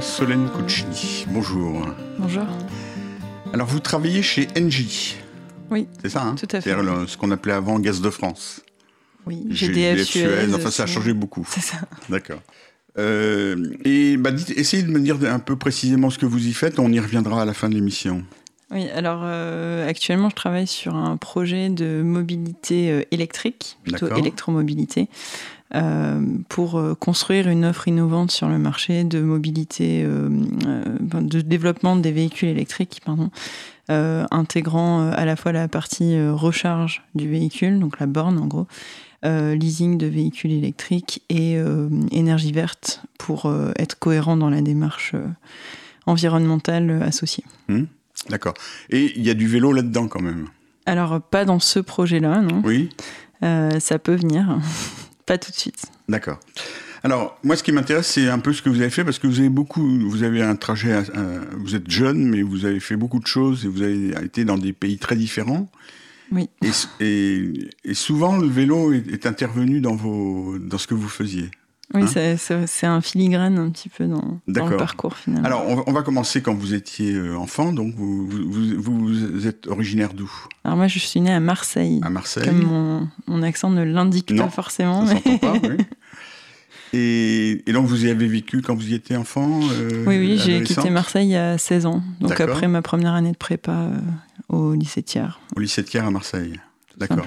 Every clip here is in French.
Solène Cucini. Bonjour. Bonjour. Alors, vous travaillez chez Engie. Oui. C'est ça, hein Tout à fait. C'est-à-dire ce qu'on appelait avant Gaz de France. Oui, GDF, GDF, Suez. Enfin, ça a changé beaucoup. C'est ça. D'accord. Euh, et bah, dites- essayez de me dire un peu précisément ce que vous y faites. On y reviendra à la fin de l'émission. Oui, alors euh, actuellement, je travaille sur un projet de mobilité euh, électrique, plutôt D'accord. électromobilité, pour euh, construire une offre innovante sur le marché de mobilité, euh, euh, de développement des véhicules électriques, pardon, euh, intégrant euh, à la fois la partie euh, recharge du véhicule, donc la borne en gros, euh, leasing de véhicules électriques et euh, énergie verte pour euh, être cohérent dans la démarche euh, environnementale euh, associée. D'accord. Et il y a du vélo là-dedans quand même? Alors, pas dans ce projet-là, non. Oui Euh, ça peut venir. Pas tout de suite. D'accord. Alors, moi, ce qui m'intéresse, c'est un peu ce que vous avez fait, parce que vous avez beaucoup, vous avez un trajet, euh, vous êtes jeune, mais vous avez fait beaucoup de choses et vous avez été dans des pays très différents. Oui. Et, et- et souvent, le vélo est, est intervenu dans, vos, dans ce que vous faisiez. Oui, Hein c'est- un filigrane un petit peu dans, dans le parcours finalement. Alors, on va, on va commencer quand vous étiez euh, enfant. Donc, vous, vous, vous- vous êtes originaire d'où? Alors moi, je suis née à Marseille. À Marseille Comme mon, mon accent ne l'indique pas forcément. Ça mais- pas, oui. Et, et donc, vous y avez vécu quand vous y étiez enfant euh, Oui, oui, j'ai quitté Marseille à 16 ans. Donc après ma première année de prépa euh, au lycée Thiers. Au lycée Thiers à Marseille. D'accord.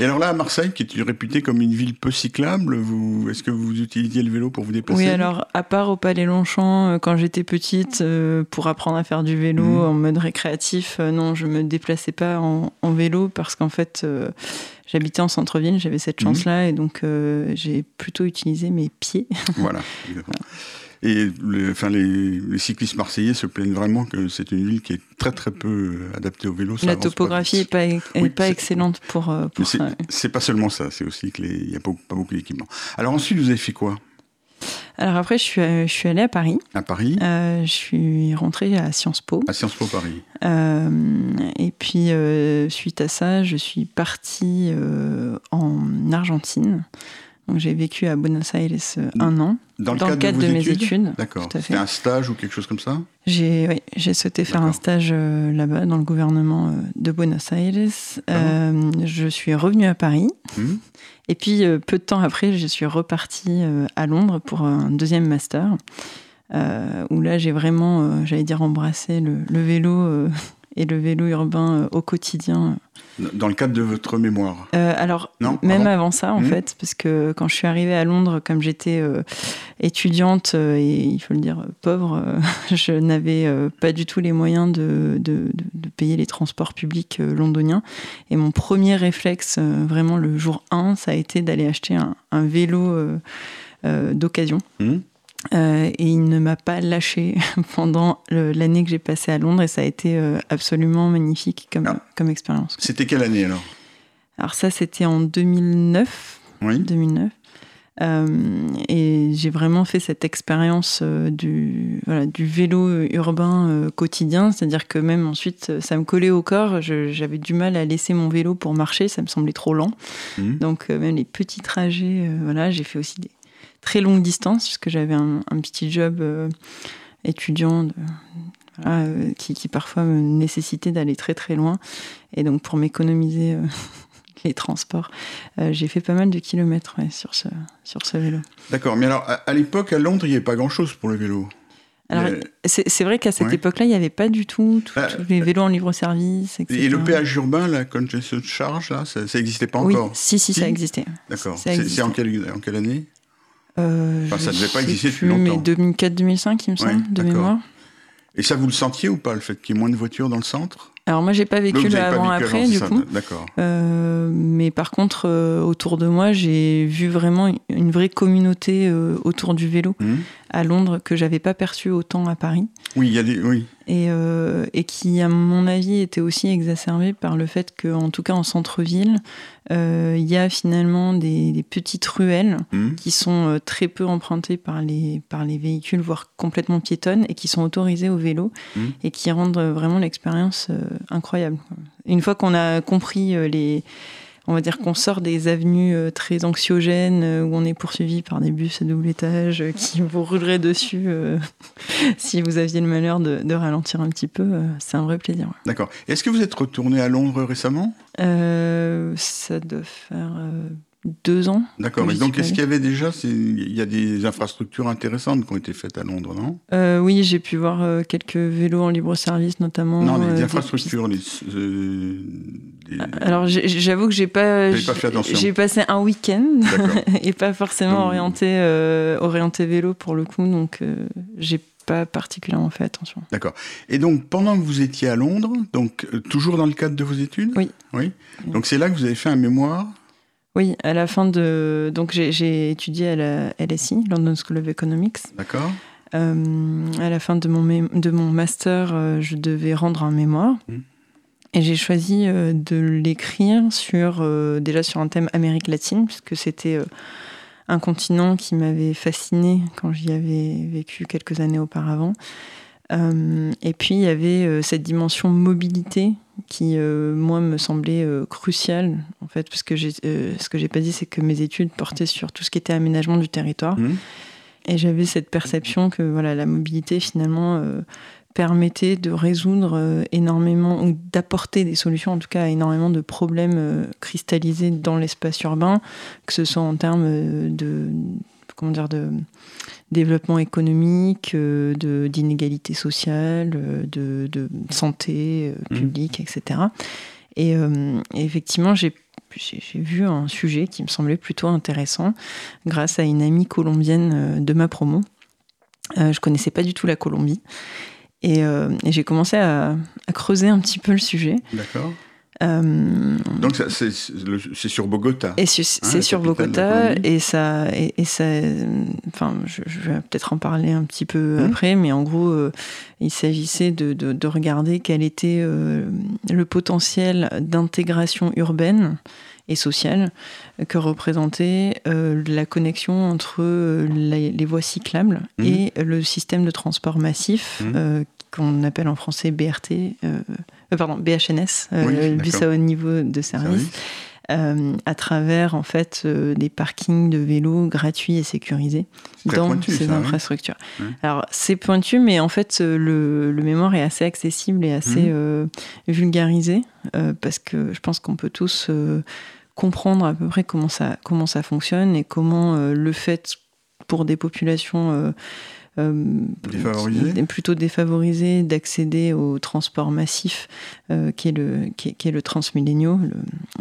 Et alors là, à Marseille, qui est réputée comme une ville peu cyclable, vous, est-ce que vous utilisiez le vélo pour vous déplacer Oui, alors à part au Palais Longchamp, euh, quand j'étais petite, euh, pour apprendre à faire du vélo Mhm. en mode récréatif, euh, non, je me déplaçais pas en, en vélo parce qu'en fait, euh, j'habitais en centre-ville, j'avais cette Mhm. chance-là et donc j'ai plutôt utilisé mes pieds. Voilà. exactement. Et le- enfin, les, les cyclistes marseillais se plaignent vraiment que c'est une ville qui est très très peu euh, adaptée au vélo. ça La pas topographie vite. est pas, Oui, excellente pour, euh, pour c'est- pas seulement ça, c'est aussi qu'il n'y a pas, pas beaucoup d'équipements. Alors ensuite, vous avez fait quoi? Alors après, je suis, euh, je suis allée à Paris. À Paris? Euh, je suis rentrée à Sciences Po. À Sciences Po Paris. Euh, et puis, euh, suite à ça, je suis partie en Argentine. Donc, j'ai vécu à Buenos Aires euh, un an. Dans le Dans le cadre, de, mes études. D'accord. tout à C'était un stage ou quelque chose comme ça J'ai oui, j'ai souhaité faire un D'accord. stage euh, là-bas, dans le gouvernement euh, de Buenos Aires. Euh, je suis revenue à Paris. Hmm Et puis, peu de temps après, je suis repartie à Londres pour un deuxième master. où là, j'ai vraiment, j'allais dire, embrassé le, le vélo et le vélo urbain euh, au quotidien. Dans le cadre de votre mémoire. Euh, alors, Non, même avant avant ça, en Mhm. fait, parce que quand je suis arrivée à Londres, comme j'étais euh, étudiante et il faut le dire pauvre, euh, je n'avais pas du tout les moyens de, de- de- de payer les transports publics londoniens. Et mon premier réflexe, vraiment le jour 1, ça a été d'aller acheter un, un vélo d'occasion. Hmm Euh, et il ne m'a pas lâché pendant l'année que j'ai passée à Londres et ça a été euh, absolument magnifique comme, Ah. comme expérience. C'était quelle année alors? Alors ça, c'était en 2009. Oui 2009. Euh, et j'ai vraiment fait cette expérience du, voilà, du vélo urbain quotidien, c'est-à-dire que même ensuite, ça me collait au corps, j'avais du mal à laisser mon vélo pour marcher, ça me semblait trop lent. Hmm Donc même les petits trajets, voilà, j'ai fait aussi des très longues distances, puisque j'avais un, un petit job euh, étudiant de- voilà, euh, qui, qui parfois me nécessitait d'aller très très loin. Et donc pour m'économiser euh, les transports, j'ai fait pas mal de kilomètres ouais, sur, ce, sur ce vélo. D'accord. Mais alors, à, à l'époque, à Londres, il n'y avait pas grand-chose pour le vélo. Alors, Mais- c'est vrai qu'à cette Ouais. époque-là, il n'y avait pas du tout tout- Ah, tous les vélos en libre-service, etc. Et le péage urbain, la congestion charge, là, ça n'existait pas Oui, encore si, si, Si ça existait. D'accord. ça C'est existait. c'est en quelle, en quelle année? Euh, Enfin, ça je devait pas exister depuis longtemps. Mais 2004-2005, il me semble, Ouais, de mémoire. Et ça, vous le sentiez ou pas, le fait qu'il y ait moins de voitures dans le centre? Alors moi, j'ai pas vécu le avez pas vécu avant-après, avant, du ça, coup. D'accord. Euh, mais par contre, euh, autour de moi, j'ai vu vraiment une vraie communauté euh, autour du vélo Hmm à Londres que j'avais pas perçu autant à Paris. Oui, il y a des. Oui. Et, euh, et qui, à mon avis, était aussi exacerbée par le fait qu'en tout cas en centre-ville, euh, il y a finalement des, des petites ruelles Hmm qui sont euh, très peu empruntées par les, par les véhicules, voire complètement piétonnes, et qui sont autorisées au vélo, Mhm. et qui rendent vraiment l'expérience euh, incroyable. Une fois qu'on a compris les, on va dire qu'on sort des avenues euh, très anxiogènes euh, où on est poursuivi par des bus à double étage euh, qui vous rouleraient dessus si vous aviez le malheur de, ralentir un petit peu. c'est un vrai plaisir. D'accord. Est-ce que vous êtes retourné à Londres récemment? Ça doit faire deux ans. D'accord. Et donc, est-ce qu'il y avait déjà, il y a des infrastructures intéressantes qui ont été faites à Londres, non? Euh, Oui, j'ai pu voir euh, quelques vélos en libre service, notamment. Non, les euh, infrastructures. Les, Alors, j'avoue que j'ai pas. pas fait attention. J'ai passé un week-end et pas forcément orienté orienté vélo pour le coup, donc j'ai pas particulièrement fait attention. D'accord. Et donc, pendant que vous étiez à Londres, donc toujours dans le cadre de vos études? Oui. Oui. Donc, c'est là que vous avez fait un mémoire? Oui, à la fin de. Donc, j'ai étudié à la LSI, London School of Economics. D'accord. Euh, à la fin de mon, de mon master, euh, je devais rendre un mémoire. Mmh. Et j'ai choisi euh, de l'écrire sur, déjà sur un thème Amérique latine, puisque c'était un continent qui m'avait fasciné quand j'y avais vécu quelques années auparavant. et puis, il y avait cette dimension mobilité qui, euh, moi, me semblait euh, crucial, en fait, parce que euh, ce que j'ai pas dit, c'est que mes études portaient sur tout ce qui était aménagement du territoire. Mmh. Et j'avais cette perception que voilà, la mobilité, finalement, permettait de résoudre énormément, ou d'apporter des solutions, en tout cas, à énormément de problèmes cristallisés dans l'espace urbain, que ce soit en termes de, comment dire, de développement économique, euh, de, d'inégalité sociale, euh, de, de santé euh, mmh. publique, etc. Et, effectivement, j'ai j'ai vu un sujet qui me semblait plutôt intéressant grâce à une amie colombienne de ma promo. Euh, je connaissais pas du tout la Colombie. Et, et j'ai commencé à, à, creuser un petit peu le sujet. D'accord. Euh, Donc c'est sur Bogota. Et c'est sur Bogota et ça et, ça. Enfin, je, vais peut-être en parler un petit peu mmh. après, mais en gros, euh, il s'agissait de, de, regarder quel était euh, le potentiel d'intégration urbaine et sociale que représentait la connexion entre les, voies cyclables mmh. et le système de transport massif mmh. qu'on appelle en français BRT euh, pardon, BHNS, euh, le bus à haut niveau de service. Euh, à travers en fait des parkings de vélos gratuits et sécurisés dans ces infrastructures. Alors c'est pointu, mais en fait le, le, mémoire est assez accessible et assez mmh. vulgarisé parce que je pense qu'on peut tous comprendre à peu près comment ça comment ça fonctionne et comment le fait pour des populations euh, plutôt défavorisé d'accéder au transport massif euh, qui, est le, qui, est, le Transmilenio,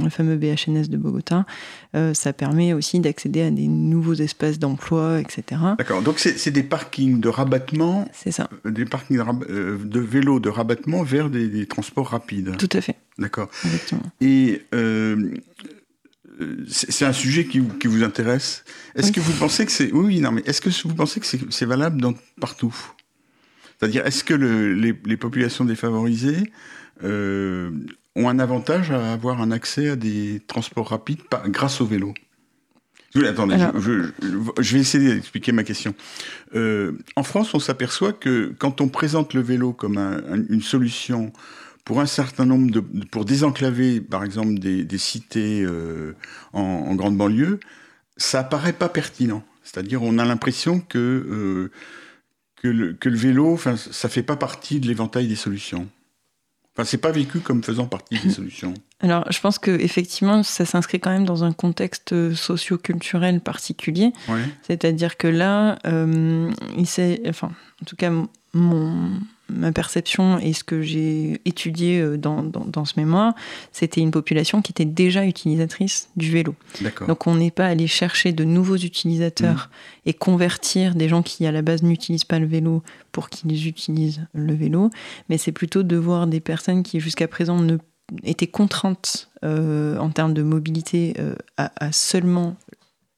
le, fameux BHNS de Bogota. Euh, ça permet aussi d'accéder à des nouveaux espaces d'emploi, etc. D'accord, donc c'est des parkings de rabattement. C'est ça. Des parkings de, de vélos de rabattement vers des, des, transports rapides. Tout à fait. D'accord. Et c'est un sujet qui, vous intéresse. Est-ce que vous pensez que c'est oui, non, mais est-ce que vous pensez que c'est valable dans, partout? C'est-à-dire, est-ce que les, populations défavorisées euh, ont un avantage à avoir un accès à des transports rapides grâce au vélo? Attendez, je, vais essayer d'expliquer ma question. Euh, en France, on s'aperçoit que quand on présente le vélo comme une solution pour un certain nombre de, pour désenclaver, par exemple, des, des cités euh, en, en, grande banlieue, ça apparaît pas pertinent. C'est-à-dire, on a l'impression que euh, que, le, que le vélo, enfin, ça fait pas partie de l'éventail des solutions. Enfin, c'est pas vécu comme faisant partie des solutions. Alors, je pense que effectivement, ça s'inscrit quand même dans un contexte socio-culturel particulier. C'est-à-dire que là, euh, il enfin, en tout cas, mon, ma perception et ce que j'ai étudié euh, dans, dans, ce mémoire, c'était une population qui était déjà utilisatrice du vélo. Donc on n'est pas allé chercher de nouveaux utilisateurs mmh. et convertir des gens qui à la base n'utilisent pas le vélo pour qu'ils utilisent le vélo, mais c'est plutôt de voir des personnes qui jusqu'à présent ne étaient contraintes euh, en termes de mobilité euh, à, à, seulement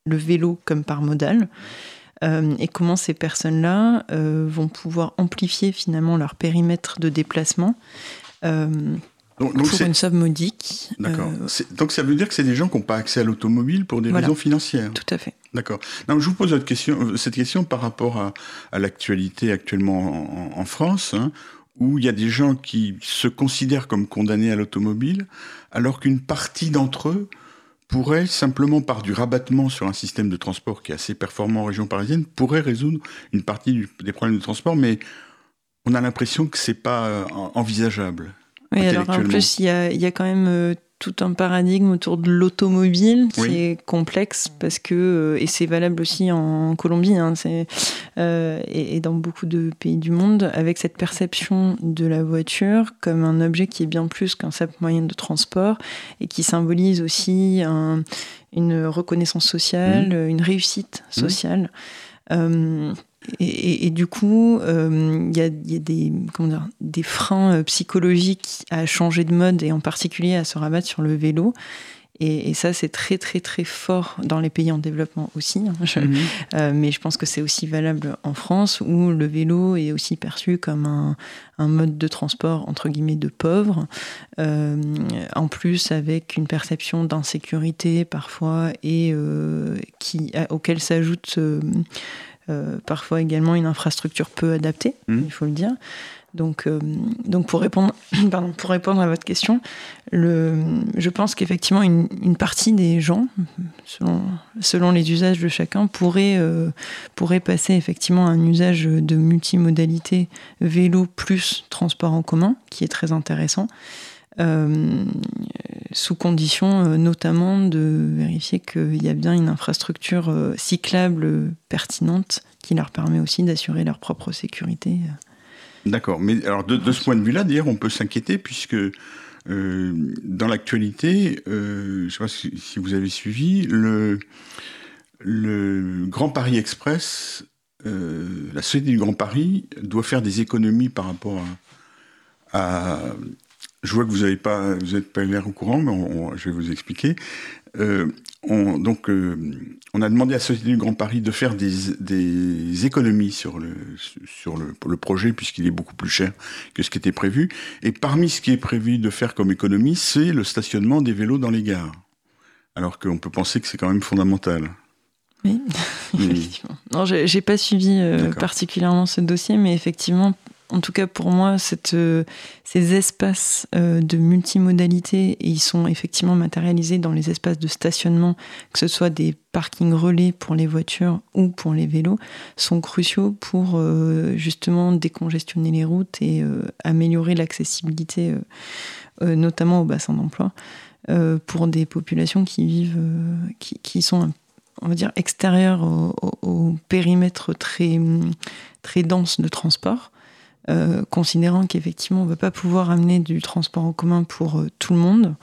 le vélo comme par modal euh, et comment ces personnes-là euh, vont pouvoir amplifier finalement leur périmètre de déplacement. Euh, donc, pour une somme modique. D'accord. Donc ça veut dire que c'est des gens qui n'ont pas accès à l'automobile pour des raisons financières. Tout à fait. D'accord. je vous pose cette question, cette question par rapport à, à l'actualité actuellement en, en France, hein, où il y a des gens qui se considèrent comme condamnés à l'automobile, alors qu'une partie d'entre eux pourrait, simplement par du rabattement sur un système de transport qui est assez performant en région parisienne, pourrait résoudre une partie des problèmes de transport, mais on a l'impression que c'est pas euh, envisageable. Oui, alors en plus, il y a, y a, quand même euh, tout un paradigme autour de l'automobile qui est complexe parce que, euh, et c'est valable aussi en Colombie, hein, euh, et, dans beaucoup de pays du monde, avec cette perception de la voiture comme un objet qui est bien plus qu'un simple moyen de transport et qui symbolise aussi une reconnaissance sociale, mmh. une réussite mmh. sociale. Euh, et, du coup, euh, il y, a, des, des freins euh, psychologiques à changer de mode et en particulier à se rabattre sur le vélo. Et, ça, c'est très, très, très fort dans les pays en développement aussi. Hein. Mhm. Euh, mais je pense que c'est aussi valable en France, où le vélo est aussi perçu comme un, mode de transport, entre guillemets, de pauvres. en plus, avec une perception d'insécurité parfois, et qui, auquel s'ajoute euh, parfois également une infrastructure peu adaptée, mmh. il faut le dire. Donc, euh, donc pour, répondre, pardon, pour répondre à votre question, le, je pense qu'effectivement, une, une, partie des gens, selon, selon les usages de chacun, pourrait, euh, pourrait passer effectivement à un usage de multimodalité vélo plus transport en commun, qui est très intéressant. Euh, sous condition euh, notamment de vérifier qu'il y a bien une infrastructure euh, cyclable pertinente qui leur permet aussi d'assurer leur propre sécurité. D'accord, mais alors de, ce point de vue-là, d'ailleurs, on peut s'inquiéter puisque dans l'actualité, je ne sais pas si, vous avez suivi, le Grand Paris Express, la Société du Grand Paris doit faire des économies par rapport à, je vois que vous n'êtes pas, vous êtes pas l'air au courant, mais je vais vous expliquer. Euh, on, donc, euh, on a demandé à la Société du Grand Paris de faire des, économies sur, le, sur le, le projet, puisqu'il est beaucoup plus cher que ce qui était prévu. Et parmi ce qui est prévu de faire comme économie, c'est le stationnement des vélos dans les gares. Alors qu'on peut penser que c'est quand même fondamental. Oui, effectivement. Non, j'ai pas suivi euh, particulièrement ce dossier, mais effectivement, en tout cas pour moi, euh, ces espaces euh, de multimodalité, et ils sont effectivement matérialisés dans les espaces de stationnement, que ce soit des parkings relais pour les voitures ou pour les vélos, sont cruciaux pour euh, justement décongestionner les routes et améliorer l'accessibilité, notamment au bassin d'emploi, pour des populations qui vivent, qui, sont on va dire extérieures au, périmètre très très dense de transport euh, considérant qu'effectivement on ne va pas pouvoir amener du transport en commun pour euh, tout le monde.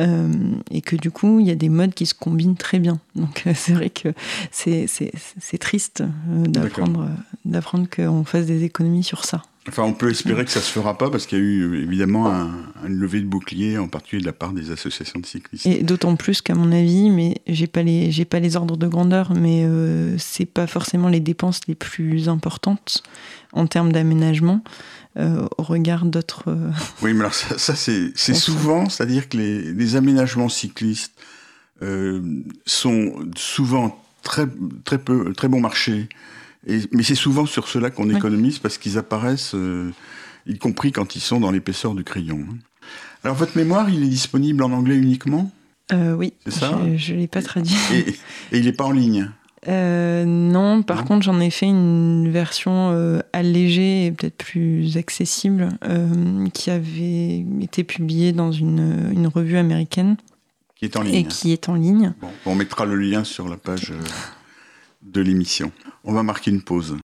Euh, et que du coup, il y a des modes qui se combinent très bien. Donc c'est vrai que c'est triste d'apprendre d'apprendre qu'on fasse des économies sur ça. Enfin, on peut espérer que ça se fera pas parce qu'il y a eu évidemment un, une levée de bouclier, en particulier de la part des associations de cyclistes. Et d'autant plus qu'à mon avis, mais j'ai pas les j'ai pas les ordres de grandeur, mais euh, c'est pas forcément les dépenses les plus importantes en termes d'aménagement. Euh, au regard d'autres. Euh, oui, mais alors ça, ça c'est souvent, c'est-à-dire que les, les, aménagements cyclistes euh, sont souvent très, très, peu, très bon marché mais c'est souvent sur cela qu'on économise parce qu'ils apparaissent, euh, y compris quand ils sont dans l'épaisseur du crayon. Alors votre mémoire, il est disponible en anglais uniquement? Euh, Oui. Ça? Je ne l'ai pas traduit. Et, il n'est pas en ligne? Euh, non, par contre, j'en ai fait une version allégée et peut-être plus accessible qui avait été publiée dans une, une, revue américaine. Qui est en ligne. Et qui est en ligne. Bon, on mettra le lien sur la page de l'émission. On va marquer une pause.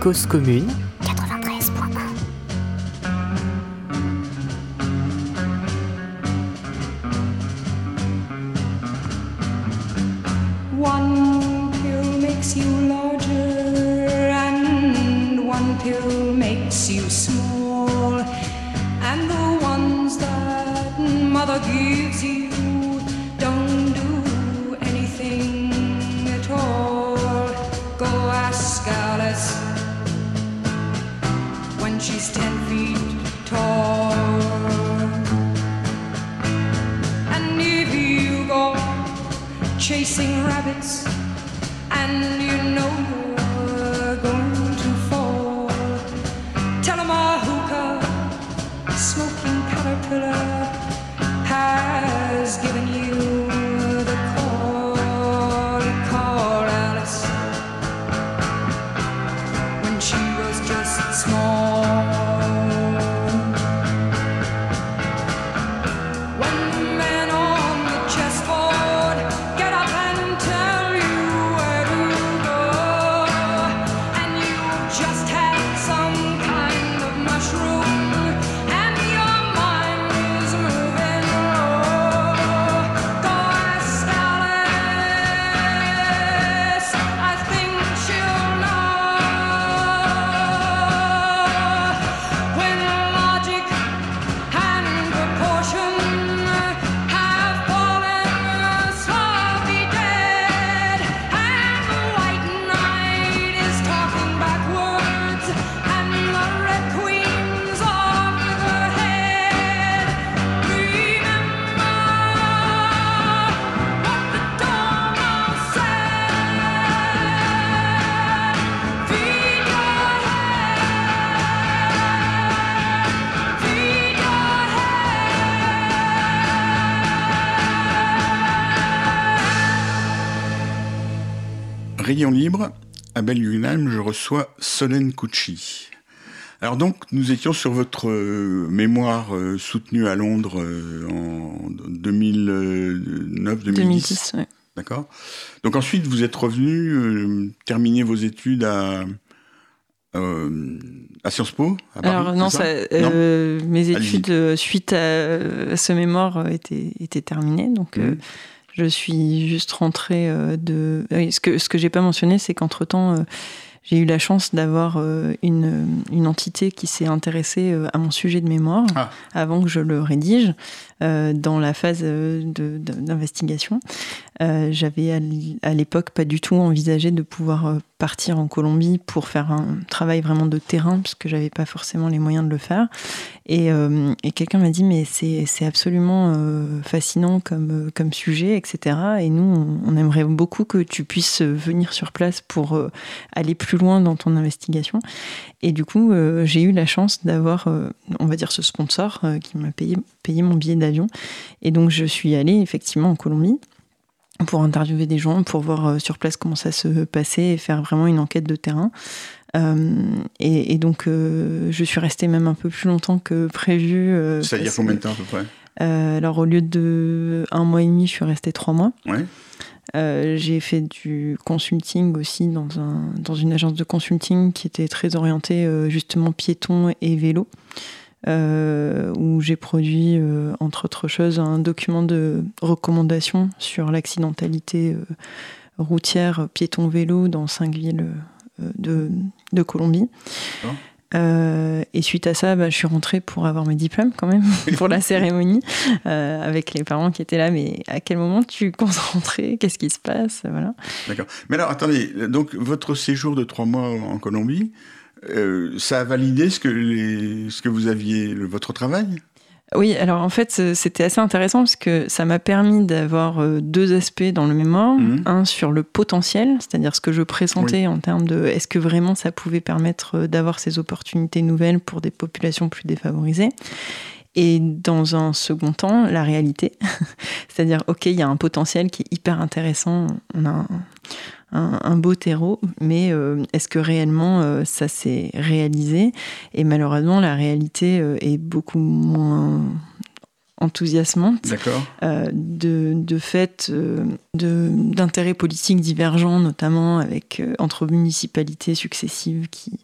Cause commune à Guggenheim, je reçois Solène Cucci. Alors donc, nous étions sur votre euh, mémoire euh, soutenue à Londres euh, en 2009-2010. 2010, ouais. D'accord. Donc ensuite, vous êtes revenu terminer vos études à, à Sciences Po à Paris, Alors non, c'est ça, Non mes études suite à, à ce mémoire étaient, étaient terminées, donc Mhm. Je suis juste rentrée euh, de. oui, ce que ce que j'ai pas mentionné, c'est qu'entre temps, j'ai eu la chance d'avoir euh, une, une entité qui s'est intéressée euh, à mon sujet de mémoire Ah. avant que je le rédige euh, dans la phase euh, d'investigation. Euh, J'avais à l'époque pas du tout envisagé de pouvoir euh, partir en Colombie pour faire un travail vraiment de terrain, parce que j'avais pas forcément les moyens de le faire. Et, euh, quelqu'un m'a dit mais c'est absolument fascinant comme, sujet, etc. Et nous, on, aimerait beaucoup que tu puisses venir sur place pour aller plus loin dans ton investigation. Et du coup, j'ai eu la chance d'avoir, on va dire, ce sponsor qui m'a payé mon billet d'avion. Et donc, je suis allée effectivement en Colombie pour interviewer des gens, pour voir euh, sur place comment ça se passait et faire vraiment une enquête de terrain. Euh, et, et donc, euh, je suis restée même un peu plus longtemps que prévu. euh, C'est-à-dire combien de temps à peu près? Alors, au lieu de un mois et demi, je suis restée trois mois. Ouais. J'ai fait du consulting aussi dans, un, dans une agence de consulting qui était très orientée justement piéton et vélo, euh, où j'ai produit, euh, entre autres choses, un document de recommandation sur l'accidentalité euh, routière piéton-vélo dans cinq villes de, de Colombie. Euh, et suite à ça, bah, je suis rentrée pour avoir mes diplômes quand même, pour la cérémonie, euh, avec les parents qui étaient là. Mais à quel moment tu comptes rentrer Qu'est-ce qui se passe? Voilà. D'accord. Mais alors, attendez, donc votre séjour de trois mois en Colombie, euh, ça a validé ce que, les, ce que vous aviez, le- votre travail? Oui, alors en fait, c'était assez intéressant parce que ça m'a permis d'avoir euh, deux aspects dans le mémoire. Mhm. Un sur le potentiel, c'est-à-dire ce que je pressentais en termes de est-ce que vraiment ça pouvait permettre euh, d'avoir ces opportunités nouvelles pour des populations plus défavorisées. Et dans un second temps, la réalité. C'est-à-dire, OK, il y a un potentiel qui est hyper intéressant. On a un, un- un beau terreau, mais euh, est-ce que réellement euh, ça s'est réalisé? Et malheureusement, la réalité euh, est beaucoup moins enthousiasmante D'accord. euh, de, de fait euh, d'intérêts politiques divergents, notamment avec euh, entre municipalités successives qui,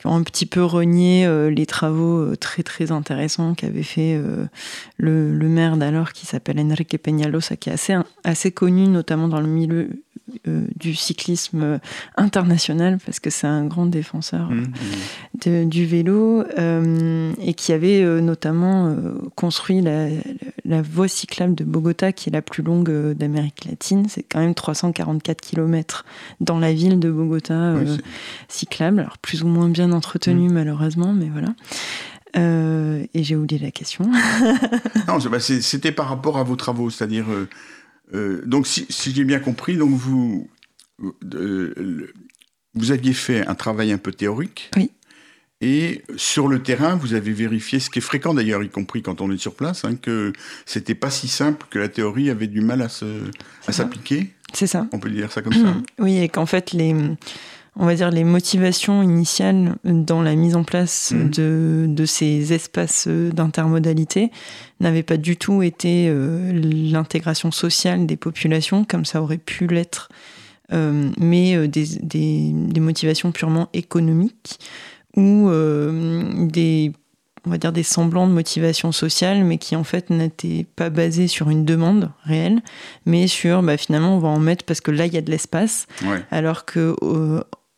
qui ont un petit peu renié euh, les travaux euh, très très intéressants qu'avait fait euh, le, le maire d'alors qui s'appelle Enrique Peñalosa, qui est assez, assez connu notamment dans le milieu euh, du cyclisme international parce que c'est un grand défenseur Mmh, mmh. de- du vélo euh, et qui avait euh, notamment construit la, la voie cyclable de Bogota qui est la plus longue d'Amérique latine. C'est quand même 344 km dans la ville de Bogota Oui, cyclable. Alors plus ou moins bien entretenu malheureusement, mais voilà. Et j'ai oublié la question. non, bah, c'était par rapport à vos travaux, c'est-à-dire, euh, donc, si, si j'ai bien compris, donc vous, euh, vous aviez fait un travail un peu théorique. Oui. Et sur le terrain, vous avez vérifié, ce qui est fréquent d'ailleurs, y compris quand on est sur place, hein, que c'était pas si simple, que la théorie avait du mal à s'appliquer. C'est ça. On peut dire ça comme ça. Oui, et qu'en fait, les, on va dire les motivations initiales dans la mise en place Mhm. de, de ces espaces d'intermodalité n'avaient pas du tout été euh, l'intégration sociale des populations, comme ça aurait pu l'être, euh, mais euh, des, des- des motivations purement économiques ou euh, des on va dire des semblants de motivation sociale, mais qui en fait n'étaient pas basés sur une demande réelle, mais sur bah, finalement on va en mettre parce que là il y a de l'espace, Ouais. alors que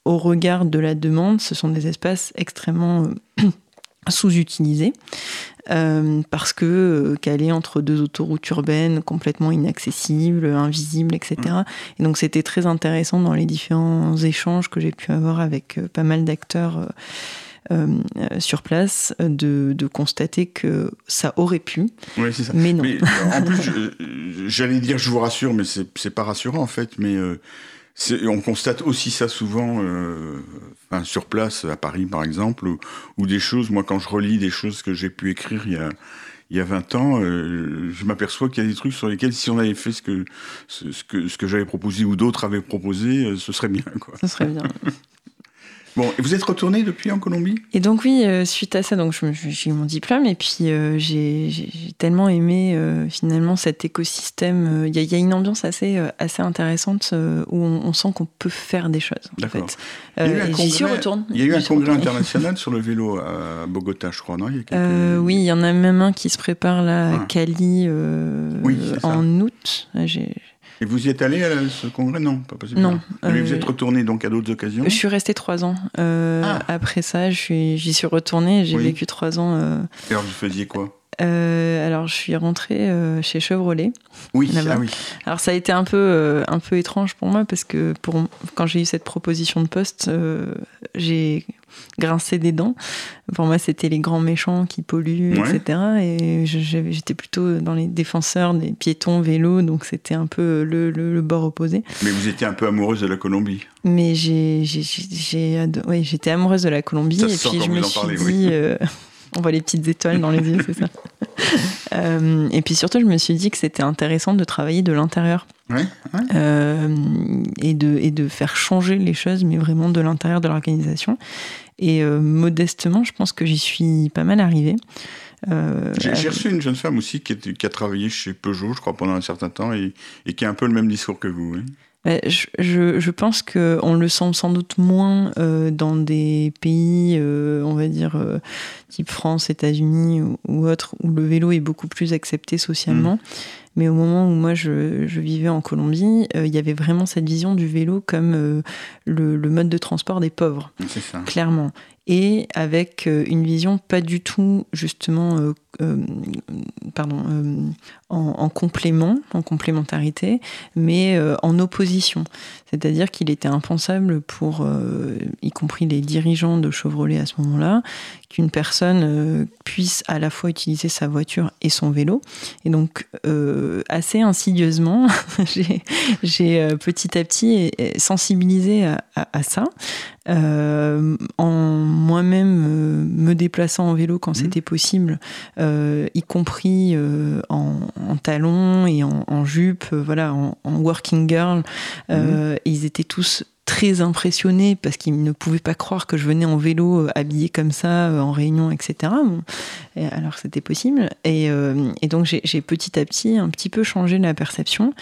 au regard de la demande, ce sont des espaces extrêmement euh, sous-utilisés euh, parce que euh, calés entre deux autoroutes urbaines complètement inaccessibles, invisibles, etc. Et donc c'était très intéressant dans les différents échanges que j'ai pu avoir avec euh, pas mal d'acteurs. euh, euh, euh, sur place, de, de constater que ça aurait pu, Ouais, c'est ça. mais non. Mais en plus, j'allais dire je vous rassure, mais c'est pas rassurant en fait. Mais euh, on constate aussi ça souvent euh, enfin, sur place, à Paris par exemple, ou, des choses. Moi, quand je relis des choses que j'ai pu écrire il y a, il y a 20 ans, euh, je m'aperçois qu'il y a des trucs sur lesquels, si on avait fait ce que, ce, ce que, ce que j'avais proposé ou d'autres avaient proposé, euh, ce serait bien. Quoi. Ce serait bien. Bon, et vous êtes retourné depuis en Colombie? Et donc oui, euh, suite à ça, donc j'ai eu mon diplôme et puis euh, j'ai tellement aimé euh, finalement cet écosystème. Il y, a- il y a une ambiance assez assez intéressante où on, on sent qu'on peut faire des choses. En D'accord. fait. J'y suis congrès- retourne. Il y a eu un congrès international sur le vélo à Bogota, je crois, non? Il y a quelques- oui, il y en a même un qui se prépare là à Ah. Cali Oui, en août. J'ai- Et vous y êtes allé à ce congrès Non, pas possible. Non, Mais vous euh, êtes retourné donc à d'autres occasions Je suis restée trois ans. Euh, Ah. Après ça, je suis- j'y suis retournée. J'ai Oui. vécu trois ans. euh, Et alors vous faisiez quoi euh, alors, je suis rentrée euh, chez Chevrolet. Oui, ah oui. Alors ça a été un peu, euh, un peu étrange pour moi parce que pour, quand j'ai eu cette proposition de poste, euh, j'ai grincé des dents. Pour moi, c'était les grands méchants qui polluent, Ouais. etc. Et j'étais plutôt dans les défenseurs des piétons, vélos, donc c'était un peu le, le- le bord opposé. Mais vous étiez un peu amoureuse de la Colombie. Mais j'ai, ouais, j'étais amoureuse de la Colombie Ça et puis je me suis parlez, dit, oui. euh, on voit les petites étoiles dans les yeux, c'est ça. Euh, et puis surtout, je me suis dit que c'était intéressant de travailler de l'intérieur Ouais, ouais. euh, et, de, et de faire changer les choses, mais vraiment de l'intérieur de l'organisation. Et euh, modestement, je pense que j'y suis pas mal arrivée. Euh, J'ai avec- reçu une jeune femme aussi qui, a travaillé chez Peugeot, je crois, pendant un certain temps et, et qui a un peu le même discours que vous. Ouais, je, je, je pense qu'on le sent sans doute moins euh, dans des pays, euh, on va dire, euh, type France, États-Unis ou, ou autres, où le vélo est beaucoup plus accepté socialement. Mais au moment où moi je, je vivais en Colombie, euh, il y avait vraiment cette vision du vélo comme euh, le, le mode de transport des pauvres C'est ça. clairement. Et avec euh, une vision pas du tout, justement, euh, euh, pardon, en, en complément, en complémentarité, mais en opposition. C'est-à-dire qu'il était impensable pour, y compris les dirigeants de Chevrolet à ce moment-là, qu'une personne puisse à la fois utiliser sa voiture et son vélo. Et donc, assez insidieusement, j'ai petit à petit sensibilisé à ça. Euh, en moi-même euh, me déplaçant en vélo quand Mhm. c'était possible, euh, y compris euh, en, en talons et en, en jupe, euh, voilà, en, en working girl. Euh, et ils étaient tous très impressionnés parce qu'ils ne pouvaient pas croire que je venais en vélo euh, habillée comme ça euh, en réunion, etc. Et alors que c'était possible. Et, euh, et donc j'ai petit à petit un petit peu changé la perception,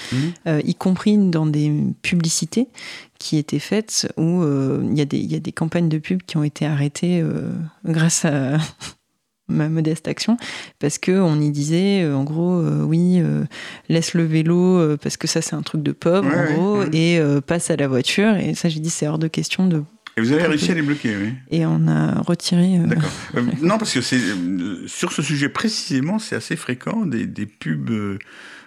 euh, y compris dans des publicités qui étaient faites où euh, il y, a des- il y a des campagnes de pub qui ont été arrêtées euh, grâce à ma modeste action parce que on y disait euh, en gros euh, oui euh, laisse le vélo parce que ça c'est un truc de pauvre Ouais, en gros ouais. et passe à la voiture et ça j'ai dit c'est hors de question de Et vous avez réussi à les bloquer, oui. et on a retiré euh, D'accord. Euh, non, parce que c'est euh, sur ce sujet précisément, c'est assez fréquent des, des pubs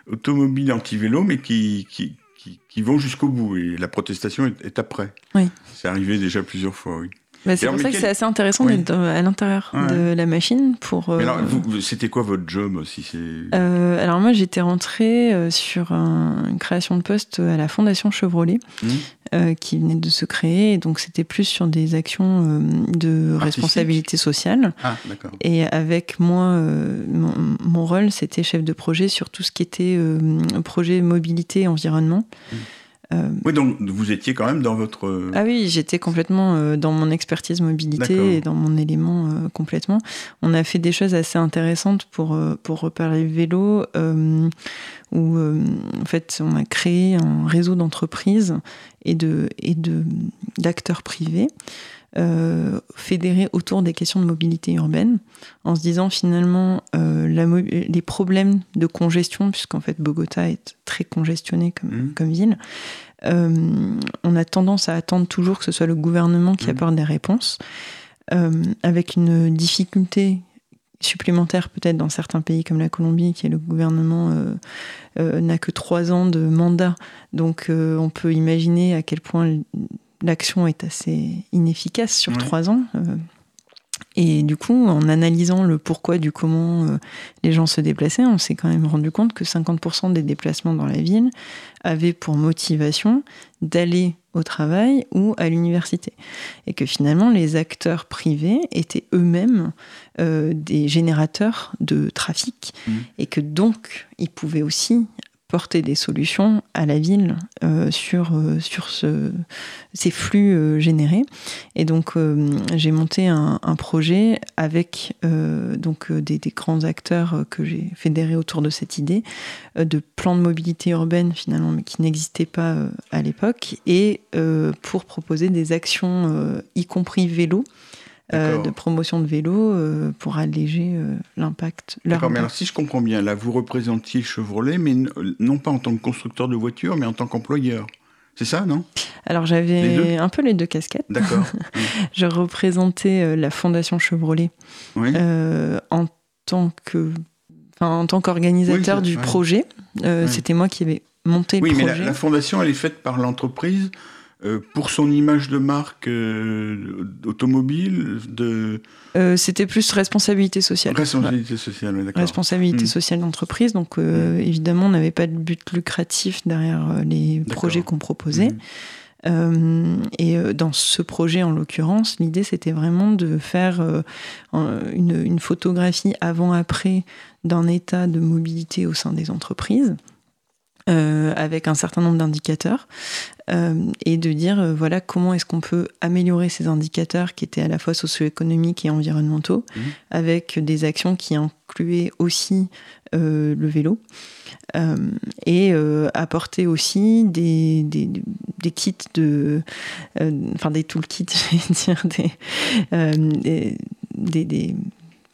automobiles anti-vélo, mais qui, qui, qui, qui vont jusqu'au bout. Et la protestation est, est après. Oui. C'est arrivé déjà plusieurs fois, oui. Bah, c'est pour ça que c'est assez intéressant Oui. d'être à l'intérieur Ouais. de la machine pour. Mais euh, alors, c'était quoi votre job aussi c'est... euh, alors moi j'étais rentrée euh, sur un- une création de poste à la Fondation Chevrolet Hmm euh, qui venait de se créer, et donc c'était plus sur des actions euh, de responsabilité sociale. Ah, d'accord. Et avec moi, euh, mon, mon rôle, c'était chef de projet sur tout ce qui était euh, projet mobilité et environnement. Mm. Euh, Oui, donc vous étiez quand même dans votre. euh, ah oui, j'étais complètement euh, dans mon expertise mobilité et dans mon élément euh, complètement. On a fait des choses assez intéressantes pour, pour reparler vélo, où en fait on a créé un réseau d'entreprises et de et de d'acteurs privés euh, fédérés autour des questions de mobilité urbaine, en se disant finalement euh, la les problèmes de congestion, puisqu'en fait Bogota est très congestionné comme, comme ville, euh, on a tendance à attendre toujours que ce soit le gouvernement qui Mhm. apporte des réponses, avec une difficulté supplémentaire peut-être dans certains pays comme la Colombie, qui est le gouvernement euh, euh, n'a que trois ans de mandat, donc euh, on peut imaginer à quel point l'action est assez inefficace sur trois ans. euh. et du coup, en analysant le pourquoi du comment euh, les gens se déplaçaient, on s'est quand même rendu compte que 50% des déplacements dans la ville avaient pour motivation d'aller au travail ou à l'université. Et que finalement, les acteurs privés étaient eux-mêmes euh, des générateurs de trafic Mhm. et que donc, ils pouvaient aussi porter des solutions à la ville euh, sur, euh, sur ce, ces flux euh, générés. Et donc, j'ai monté un, projet avec donc, des, des grands acteurs que j'ai fédérés autour de cette idée de plan de mobilité urbaine, finalement, mais qui n'existait pas à l'époque, et pour proposer des actions, y compris vélo. De promotion de vélo, euh, pour alléger euh, l'impact. D'accord, mais alors si je comprends bien, là vous représentiez Chevrolet, mais non pas en tant que constructeur de voitures, mais en tant qu'employeur. C'est ça, non? Alors j'avais un peu les deux casquettes. D'accord. Je représentais euh, la Fondation Chevrolet oui. euh, en tant que, en tant qu'organisateur Oui, du ouais. projet. Euh, Ouais. C'était moi qui avais monté Oui, le mais projet. la, la fondation, elle est faite par l'entreprise euh, pour son image de marque euh, automobile, de Euh, C'était plus responsabilité sociale. responsabilité sociale. ouais, d'accord. Responsabilité Mm. sociale d'entreprise. Donc euh, évidemment, on n'avait pas de but lucratif derrière les projets qu'on proposait. Euh, et dans ce projet, en l'occurrence, l'idée c'était vraiment de faire un- une, une photographie avant-après d'un état de mobilité au sein des entreprises. Euh, avec un certain nombre d'indicateurs euh, et de dire euh, voilà comment est-ce qu'on peut améliorer ces indicateurs qui étaient à la fois socio-économiques et environnementaux Mhm. avec des actions qui incluaient aussi euh, le vélo euh, et euh, apporter aussi des, des, des kits de euh, enfin des toolkits je vais dire des, euh, des, des- des-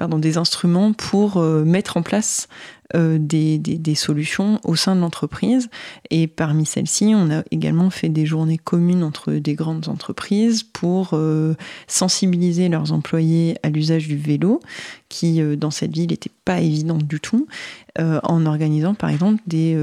des instruments pour euh, mettre en place euh, des, solutions au sein de l'entreprise. Et parmi celles-ci, on a également fait des journées communes entre des grandes entreprises pour euh, sensibiliser leurs employés à l'usage du vélo, qui dans cette ville n'était pas évidente du tout, en organisant par exemple des,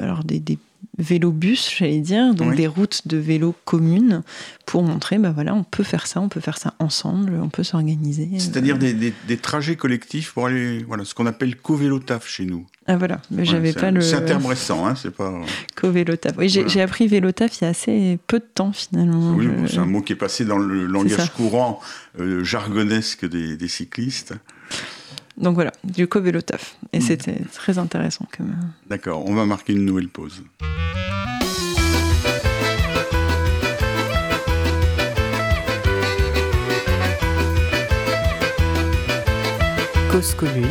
alors des vélobus, j'allais dire, donc Oui. des routes de vélo communes pour montrer, bah voilà, on peut faire ça, on peut faire ça ensemble, on peut s'organiser. C'est-à-dire des, des- des trajets collectifs pour aller, voilà, ce qu'on appelle co-vélo taf chez nous. Ah voilà, mais Voilà, j'avais pas un- le C'est un terme récent, hein, c'est pas. co-vélotaf. Oui, j'ai Voilà. appris vélotaf il y a assez peu de temps finalement. Oui, Je- c'est un mot qui est passé dans le langage courant, euh, jargonesque des, des cyclistes. Donc voilà, du co-vélotaf. Et Mm. c'était très intéressant comme. D'accord, on va marquer une nouvelle pause. Cause commune,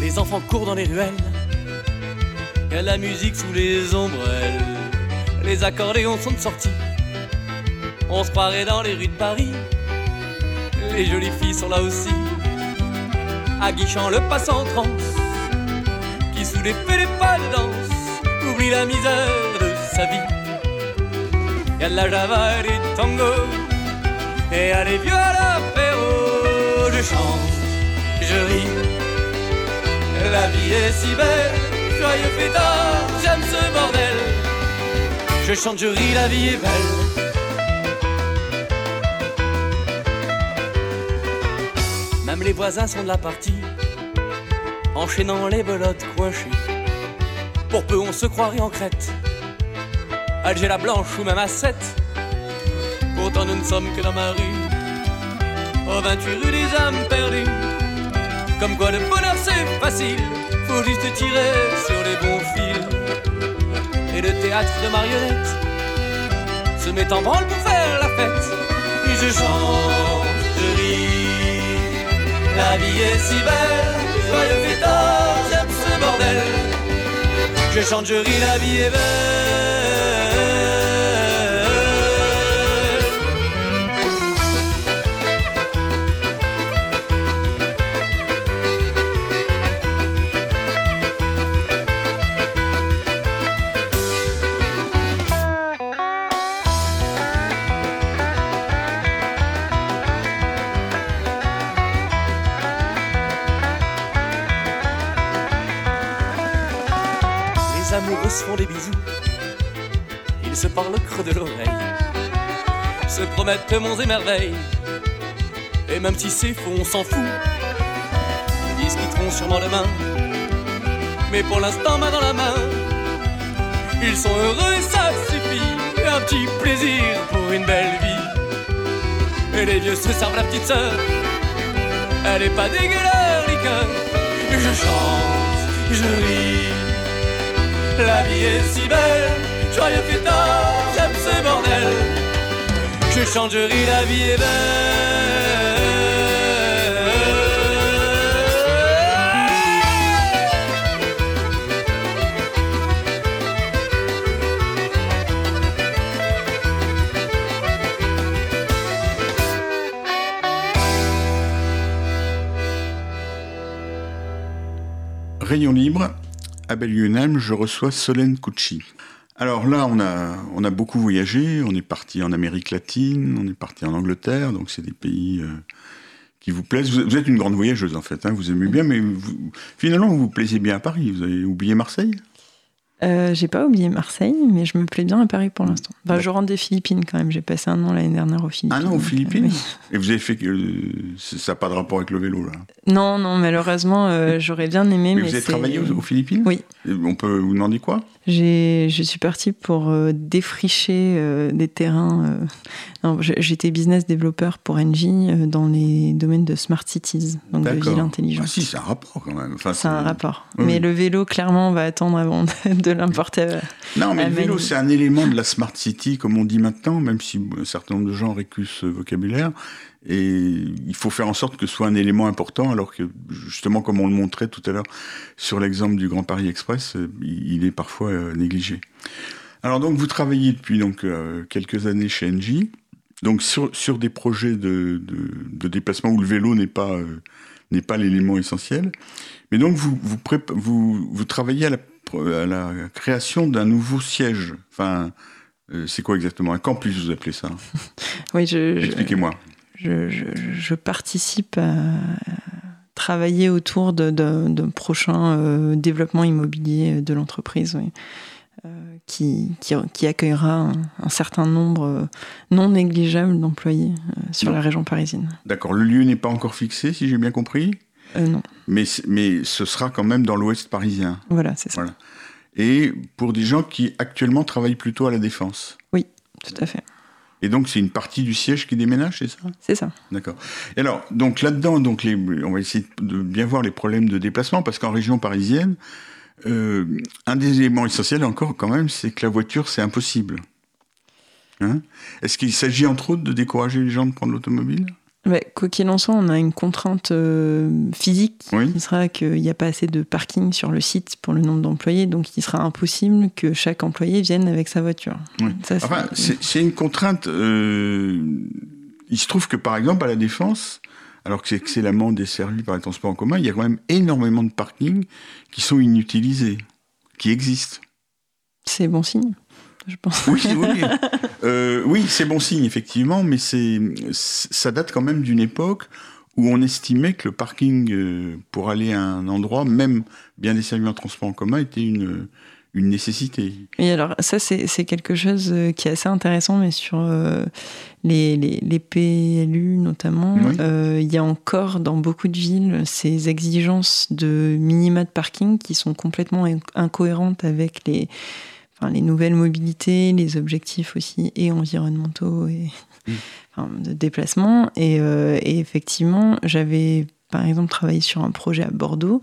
Les enfants courent dans les ruelles. Y a la musique sous les ombrelles. Les accordéons sont de sortie. On se croirait dans les rues de Paris. Les jolies filles sont là aussi. Aguichant le passant en transe. Qui sous les les pas de danse. Oublie la misère de sa vie. Y a de la java et du tango. Et y a les vieux à l'apéro. Je chante, je ris. La vie est si belle, joyeux fêtard, j'aime ce bordel. Je chante, je ris, la vie est belle. Les voisins sont de la partie, enchaînant les belotes coinchées. Pour peu on se croirait en crête, Alger la blanche ou même à 7. Pourtant nous ne sommes que dans ma rue, au 28 rue des âmes perdues. Comme quoi le bonheur c'est facile, faut juste tirer sur les bons fils. Et le théâtre de marionnettes se met en branle pour faire la fête. Ris, la vie est si belle, joyeux fêtard, j'aime ce bordel. Je chante, je ris, la vie est belle. Se font des bisous. Ils se parlent au creux de l'oreille. Se promettent monts et merveilles. Et même si c'est faux, on s'en fout. Ils se quitteront sûrement demain. Mais pour l'instant, main dans la main. Ils sont heureux et ça suffit. Un petit plaisir pour une belle vie. Et les vieux se servent la petite sœur. Elle est pas dégueulasse, liqueur. Je chante, je ris. La vie est si belle, joyeux fêtard, j'aime ce bordel. Je ris, la vie est belle. Rayon libre, à Belle-Lionelme, je reçois Solène Cucci. Alors là, on a, on a beaucoup voyagé, on est parti en Amérique latine, on est parti en Angleterre, donc c'est des pays euh, qui vous plaisent. Vous, vous êtes une grande voyageuse en fait, hein, vous aimez bien, mais vous- finalement vous vous plaisez bien à Paris. Vous avez oublié Marseille? Euh, j'ai pas oublié Marseille, mais je me plais bien à Paris pour l'instant. Enfin, je rentre des Philippines quand même. J'ai passé un an l'année dernière aux Philippines. Un an aux euh, Philippines oui. Et vous avez fait que euh, ça n'a pas de rapport avec le vélo là. Non, non, malheureusement, euh, j'aurais bien aimé. Mais, Mais vous avez travaillé aux, aux Philippines Oui. Et On peut vous demander quoi J'ai, je suis partie pour défricher des terrains. j'étais business développeur pour Engie dans les domaines de smart cities, donc de villes Ah intelligentes. si, c'est un rapport quand même. Enfin, c'est un rapport. Oui, Mais le vélo, clairement, on va attendre avant de, de euh, Non, mais le vélo, c'est un élément de la smart city, comme on dit maintenant, même si un certain nombre de gens récusent ce vocabulaire. Et il faut faire en sorte que ce soit un élément important, alors que, justement, comme on le montrait tout à l'heure sur l'exemple du Grand Paris Express, euh, il est parfois euh, négligé. Alors, donc, vous travaillez depuis donc, quelques années chez Engie, donc sur, sur des projets de, de, de déplacement où le vélo n'est pas, euh, n'est pas l'élément essentiel. Mais donc, vous, vous, vous travaillez à la, à la création d'un nouveau siège. Enfin, euh, c'est quoi exactement? Un campus, vous appelez ça? Oui, je, Expliquez-moi. je, je- je participe à travailler autour d'un prochain euh, développement immobilier de l'entreprise, oui. Euh, qui, qui, qui accueillera un, un certain nombre euh, non négligeable d'employés euh, sur Non. la région parisienne. D'accord, le lieu n'est pas encore fixé, si j'ai bien compris, Euh, non, mais, mais ce sera quand même dans l'ouest parisien. voilà, c'est ça, Voilà. Et pour des gens qui actuellement travaillent plutôt à la défense. tout à fait. Et donc, c'est une partie du siège qui déménage, c'est ça? C'est ça. D'accord. Et alors, donc là-dedans, donc les, on va essayer de bien voir les problèmes de déplacement, parce qu'en région parisienne, euh, un des éléments essentiels encore, quand même, c'est que la voiture, c'est impossible. Hein? Est-ce qu'il s'agit entre autres de décourager les gens de prendre l'automobile? Ouais, quoi qu'il en soit, on a une contrainte euh, physique Oui. qui sera qu'il n'y a pas assez de parking sur le site pour le nombre d'employés, donc il sera impossible que chaque employé vienne avec sa voiture. Oui. Ça, c'est- Enfin, c'est c'est une contrainte. euh, il se trouve que, par exemple, à la Défense, alors que c'est excellemment desservi par les transports en commun, il y a quand même énormément de parkings qui sont inutilisés, qui existent. c'est bon signe, je pense. Oui, oui, Euh, oui, c'est bon signe effectivement, mais c'est ça date quand même d'une époque où on estimait que le parking euh, pour aller à un endroit, même bien desservi en transport en commun, était une une nécessité. Et alors, ça, c'est quelque chose euh, qui est assez intéressant, mais sur euh, les, les, les PLU notamment, Oui. euh, il y a encore dans beaucoup de villes ces exigences de minima de parking qui sont complètement in- incohérentes avec les, enfin, les nouvelles mobilités, les objectifs aussi et environnementaux et Mm. enfin, de déplacement. Et, euh, et effectivement, j'avais par exemple travaillé sur un projet à Bordeaux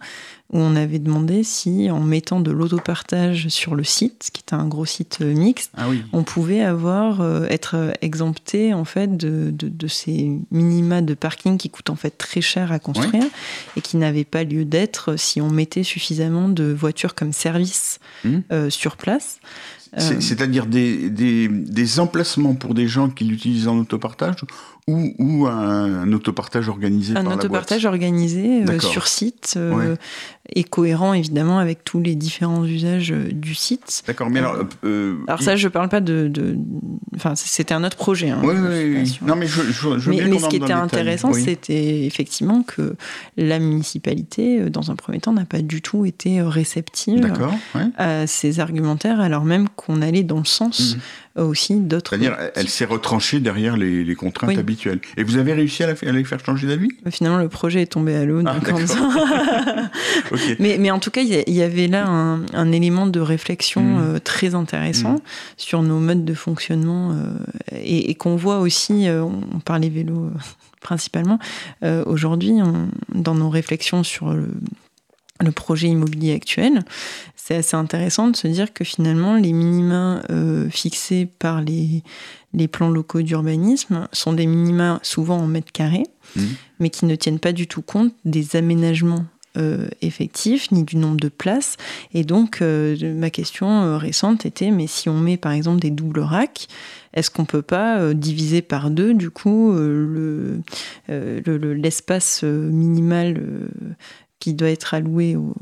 où on avait demandé si, en mettant de l'autopartage sur le site, qui était un gros site euh, mixte, Ah oui. on pouvait avoir euh, être euh, exempté en fait de, de, de ces minima de parking qui coûtent en fait très cher à construire et qui n'avaient pas lieu d'être si on mettait suffisamment de voitures comme service euh, sur place. Euh, C'est-à-dire des, des, des emplacements pour des gens qui l'utilisent en autopartage ou, ou un, un autopartage organisé un par autopartage la boîte? organisé euh, sur site euh, Ouais. Et cohérent évidemment avec tous les différents usages euh, du site. D'accord, mais alors... euh, Alors il- ça, je parle pas de... de- Enfin, c'était un autre projet. hein, Oui, oui. Non, mais je, je, je mais, mais ce qui était intéressant, Oui. c'était effectivement que la municipalité, euh, dans un premier temps, n'a pas du tout été euh, réceptive ouais. à ces argumentaires, alors même qu'on allait dans le sens euh, aussi d'autres. C'est-à-dire, elle- s'est retranchée derrière les, les contraintes Oui. habituelles. Et vous avez réussi à, la, à les faire changer d'avis? Finalement, le projet est tombé à l'eau. Ah, donc comme d'accord. ça. Ok. mais, mais en tout cas, il y avait là un, un élément de réflexion Mhm. euh, très intéressant Mhm. sur nos modes de fonctionnement euh, et, et qu'on voit aussi, euh, on parlait vélo euh, principalement, euh, aujourd'hui, on- dans nos réflexions sur le, le projet immobilier actuel, c'est assez intéressant de se dire que finalement, les minima euh, fixés par les, les plans locaux d'urbanisme sont des minima souvent en mètres carrés, Mhm. mais qui ne tiennent pas du tout compte des aménagements euh, effectifs ni du nombre de places. Et donc, euh, ma question récente était, mais si on met par exemple des doubles racks, est-ce qu'on peut pas diviser par deux, du coup, le, le- le- l'espace minimal qui doit être alloué au,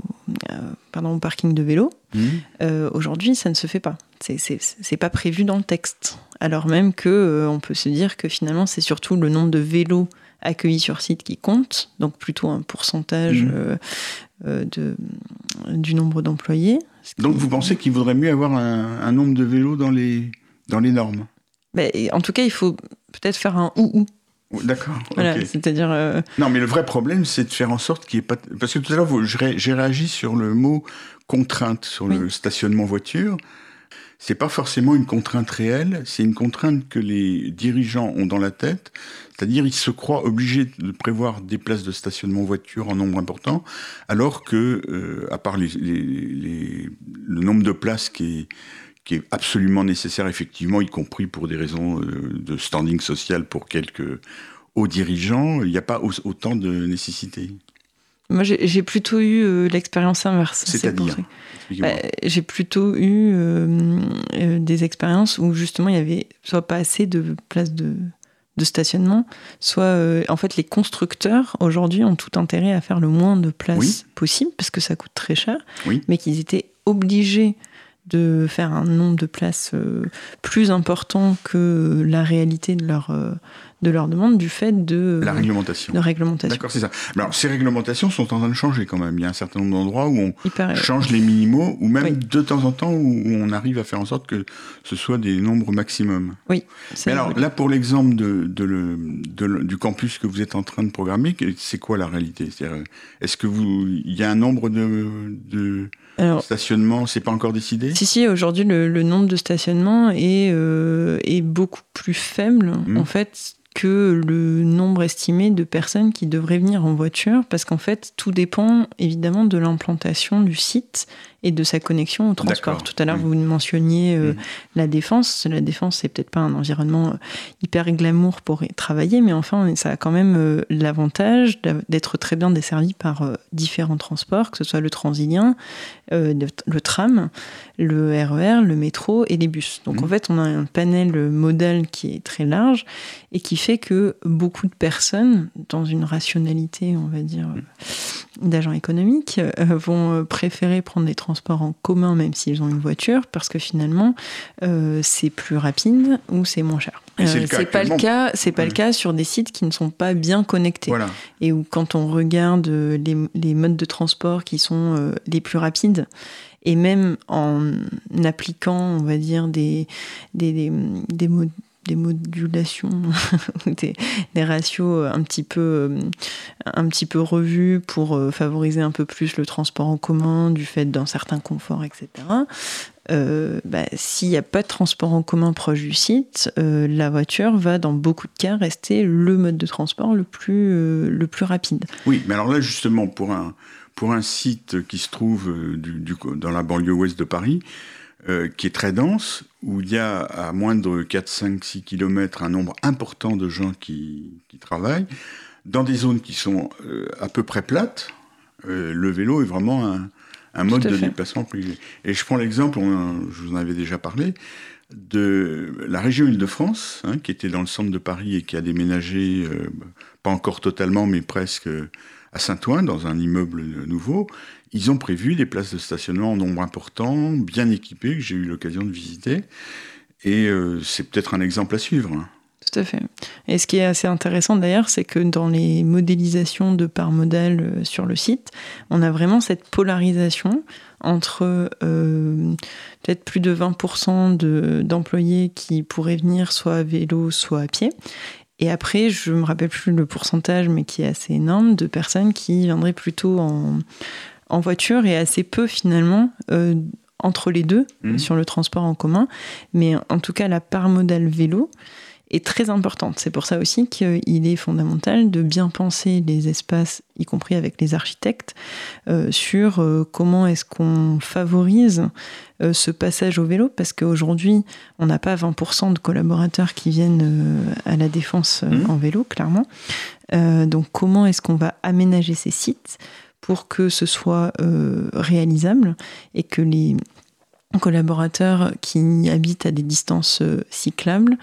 euh, pardon, au parking de vélo Mhm. euh, Aujourd'hui, ça ne se fait pas. C'est, pas prévu dans le texte. Alors même que euh, on peut se dire que finalement, c'est surtout le nombre de vélos accueillis sur site qui compte, donc plutôt un pourcentage de, du nombre d'employés. Donc vous pensez qu'il vaudrait mieux avoir un, un nombre de vélos dans les, dans les normes? Ben, en tout cas, il faut peut-être faire un ou ou. D'accord. Voilà, c'est-à-dire euh, Non, mais le vrai problème, c'est de faire en sorte qu'il n'y ait pas. Parce que tout à l'heure, j'ai réagi sur le mot contrainte, sur le stationnement voiture. C'est pas forcément une contrainte réelle, c'est une contrainte que les dirigeants ont dans la tête. C'est-à-dire, ils se croient obligés de prévoir des places de stationnement voiture en nombre important, alors que, euh, à part les, les- les- le nombre de places qui est, qui est absolument nécessaire, effectivement, y compris pour des raisons euh, de standing social pour quelques hauts dirigeants, il n'y a pas au- autant de nécessité. moi, j'ai, plutôt eu euh, l'expérience inverse. C'est-à-dire. Bah, j'ai plutôt eu euh, euh, des expériences où justement il y avait soit pas assez de places de, de stationnement, soit euh, en fait les constructeurs aujourd'hui ont tout intérêt à faire le moins de places Oui. possible parce que ça coûte très cher, Oui. mais qu'ils étaient obligés de faire un nombre de places euh, plus important que la réalité de leur, euh, de leur demande du fait de, La réglementation. de réglementation. D'accord, c'est ça. Mais alors, ces réglementations sont en train de changer quand même. Il y a un certain nombre d'endroits où on change les minimaux, ou même Oui. de temps en temps où on arrive à faire en sorte que ce soit des nombres maximum. c'est- Mais alors, là, pour l'exemple de, de le- de le- du campus que vous êtes en train de programmer, c'est quoi la réalité? Est-ce que vous, il y a un nombre de, de alors, stationnements, c'est pas encore décidé? Si, si, aujourd'hui, le, le nombre de stationnements est, euh, est beaucoup plus faible, Mhm. en fait, que le nombre estimé de personnes qui devraient venir en voiture, parce qu'en fait, tout dépend évidemment de l'implantation du site et de sa connexion au transport. Tout à l'heure, oui. vous mentionniez euh, Mhm. la défense. La défense, c'est peut-être pas un environnement euh, hyper glamour pour y travailler, mais enfin, ça a quand même euh, l'avantage d'être très bien desservi par euh, différents transports, que ce soit le transilien, euh, le, tram, le RER, le métro et les bus. Donc Mhm. en fait, on a un panel modal qui est très large et qui fait que beaucoup de personnes, dans une rationalité, on va dire, euh, d'agents économiques, euh, vont euh, préférer prendre des transports en commun même s'ils ont une voiture, parce que finalement, euh, c'est plus rapide ou c'est moins cher. Et c'est pas le cas, c'est pas le cas sur des sites qui ne sont pas bien connectés Voilà. et où quand on regarde euh, les, les modes de transport qui sont euh, les plus rapides, et même en appliquant, on va dire, des, des, des, des, mo- des modulations, des, ratios un petit peu, euh, un petit peu revus pour euh, favoriser un peu plus le transport en commun, du fait d'un certain confort, etc. Euh, bah, S'il n'y a pas de transport en commun proche du site, euh, la voiture va dans beaucoup de cas rester le mode de transport le plus, euh, rapide. Oui, mais alors là, justement, pour un, site qui se trouve euh, dans la banlieue ouest de Paris, qui est très dense, où il y a à moindre 4, 5, 6 km un nombre important de gens qui, travaillent, dans des zones qui sont à peu près plates, le vélo est vraiment un, un mode de fait. déplacement privilégié. Et je prends l'exemple, je vous en avais déjà parlé, de la région Île-de-France, hein, qui était dans le centre de Paris et qui a déménagé, euh, pas encore totalement, mais presque euh, à Saint-Ouen, dans un immeuble nouveau. Ils ont prévu des places de stationnement en nombre important, bien équipées, que j'ai eu l'occasion de visiter. Et euh, c'est peut-être un exemple à suivre. hein. Tout à fait. Et ce qui est assez intéressant d'ailleurs, c'est que dans les modélisations de par modèle euh, sur le site, on a vraiment cette polarisation entre euh, peut-être plus de 20% de- d'employés qui pourraient venir soit à vélo, soit à pied. Et après, je me rappelle plus le pourcentage, mais qui est assez énorme, de personnes qui viendraient plutôt en, en voiture et assez peu finalement euh, entre les deux Mhm. sur le transport en commun. Mais en tout cas, la part modale vélo est très importante. C'est pour ça aussi qu'il est fondamental de bien penser les espaces, y compris avec les architectes, euh, sur euh, comment est-ce qu'on favorise euh, ce passage au vélo, parce qu'aujourd'hui, on n'a pas 20% de collaborateurs qui viennent à la défense Mhm. en vélo, clairement. Donc comment est-ce qu'on va aménager ces sites pour que ce soit réalisable et que les collaborateurs qui habitent à des distances cyclables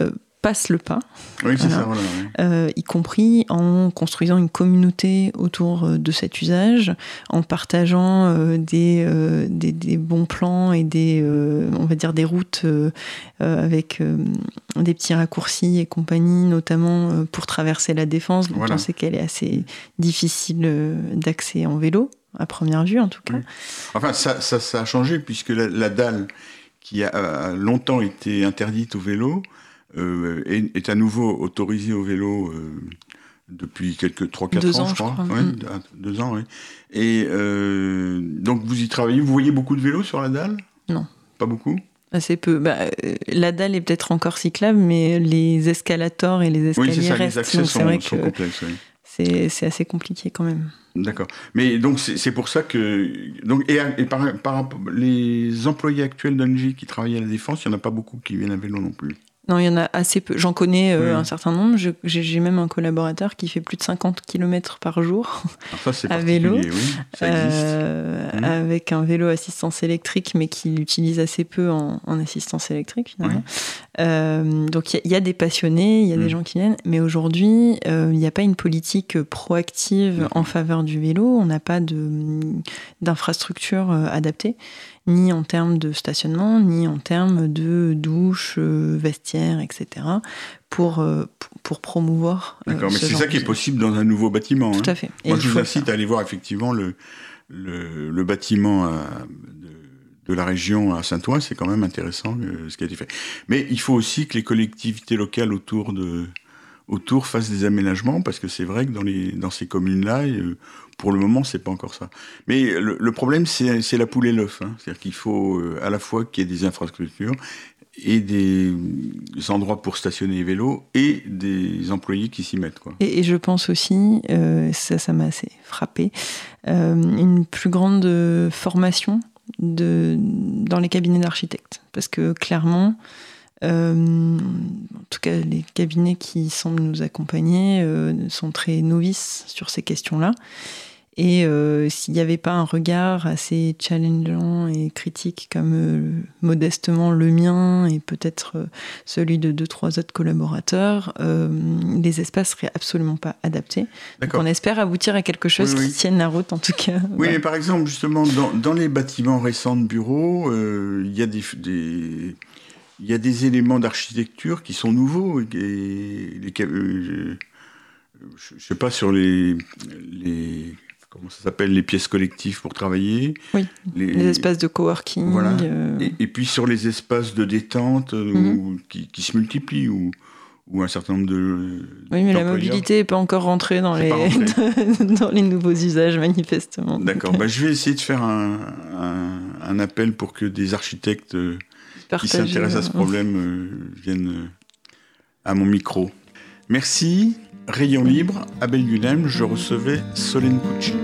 euh, passent le pas, Oui, c'est Voilà. ça, voilà. ouais. euh, y compris en construisant une communauté autour euh, de cet usage, en partageant euh, des, euh, des, des bons plans et des, on va dire des routes avec des petits raccourcis et compagnie, notamment pour traverser la défense, dont Voilà. on sait qu'elle est assez difficile d'accès en vélo, à première vue en tout cas. Oui. Enfin, ça, ça, ça a changé puisque la, la dalle qui a longtemps été interdite au vélo euh, est, est à nouveau autorisée au vélo euh, depuis quelques 3-4 Deux ans, ans, je crois. crois. Ouais, Mm. deux- ans, oui. Et euh, donc vous y travaillez, vous voyez beaucoup de vélos sur la dalle? Non. Pas beaucoup? Assez peu. Bah, la dalle est peut-être encore cyclable, mais les escalators et les Oui, escaliers c'est ça, les accès donc sont, vrai sont que complexes. oui. c'est c'est assez compliqué quand même. D'accord. Mais donc c'est c'est pour ça que donc et, et par, par rapport les employés actuels d'Engie qui travaillent à la défense, il y en a pas beaucoup qui viennent à vélo non plus. Non, il y en a assez peu. J'en connais euh, un certain nombre. J'ai même un collaborateur qui fait plus de 50 km par jour Alors ça c'est À vélo, oui, ça existe. euh, Mhm. avec un vélo assistance électrique, mais qui l'utilise assez peu en, en assistance électrique finalement. Euh, donc il y a- il y, a des passionnés, il y a des gens qui viennent, mais aujourd'hui il n'y a pas une politique proactive en faveur du vélo. On n'a pas d'infrastructure adaptée, ni en termes de stationnement, ni en termes de douches, euh, vestiaires, etc. pour euh, p- pour promouvoir. euh, D'accord, mais ce c'est ça qui est possible dans un nouveau bâtiment. Tout hein. à fait. Moi, je vous incite à aller voir effectivement le, le, le bâtiment à- de, de la région à Saint-Ouen. C'est quand même intéressant euh, ce qui a été fait. Mais il faut aussi que les collectivités locales autour de autour fassent des aménagements parce que c'est vrai que dans les dans ces communes-là, euh, pour le moment, c'est pas encore ça. Mais le, problème, c'est la poule et l'œuf. Hein. C'est-à-dire qu'il faut euh, à la fois qu'il y ait des infrastructures et des, endroits pour stationner les vélos et des employés qui s'y mettent. Quoi. Et, je pense aussi, euh, ça, m'a assez frappé, euh, une plus grande formation dans les cabinets d'architectes. Parce que clairement, en tout cas, les cabinets qui semblent nous accompagner sont très novices sur ces questions-là. Et euh, s'il n'y avait pas un regard assez challengeant et critique comme euh, modestement le mien et peut-être euh, celui de deux, trois autres collaborateurs, les espaces seraient absolument pas adaptés. Donc on espère aboutir à quelque chose Oui, oui. qui tienne la route en tout cas. Oui, mais par exemple, justement, dans, dans les bâtiments récents de bureaux, il y a des, des- il y a des éléments d'architecture qui sont nouveaux. Et, je ne sais pas sur les, les comment ça s'appelle les pièces collectives pour travailler. Oui, les, Les espaces de coworking. Voilà. euh, Et, et puis sur les espaces de détente euh, Mhm. où- qui, qui se multiplient ou ou un certain nombre de Oui, mais la mobilité n'est pas encore rentrée dans les, dans les nouveaux usages, manifestement. D'accord. Bah, je vais essayer de faire un, un, un appel pour que des architectes euh, qui s'intéressent à ce problème euh, viennent à mon micro. Merci. Rayon libre, Abel Guilhem, je recevais Solène Pucci.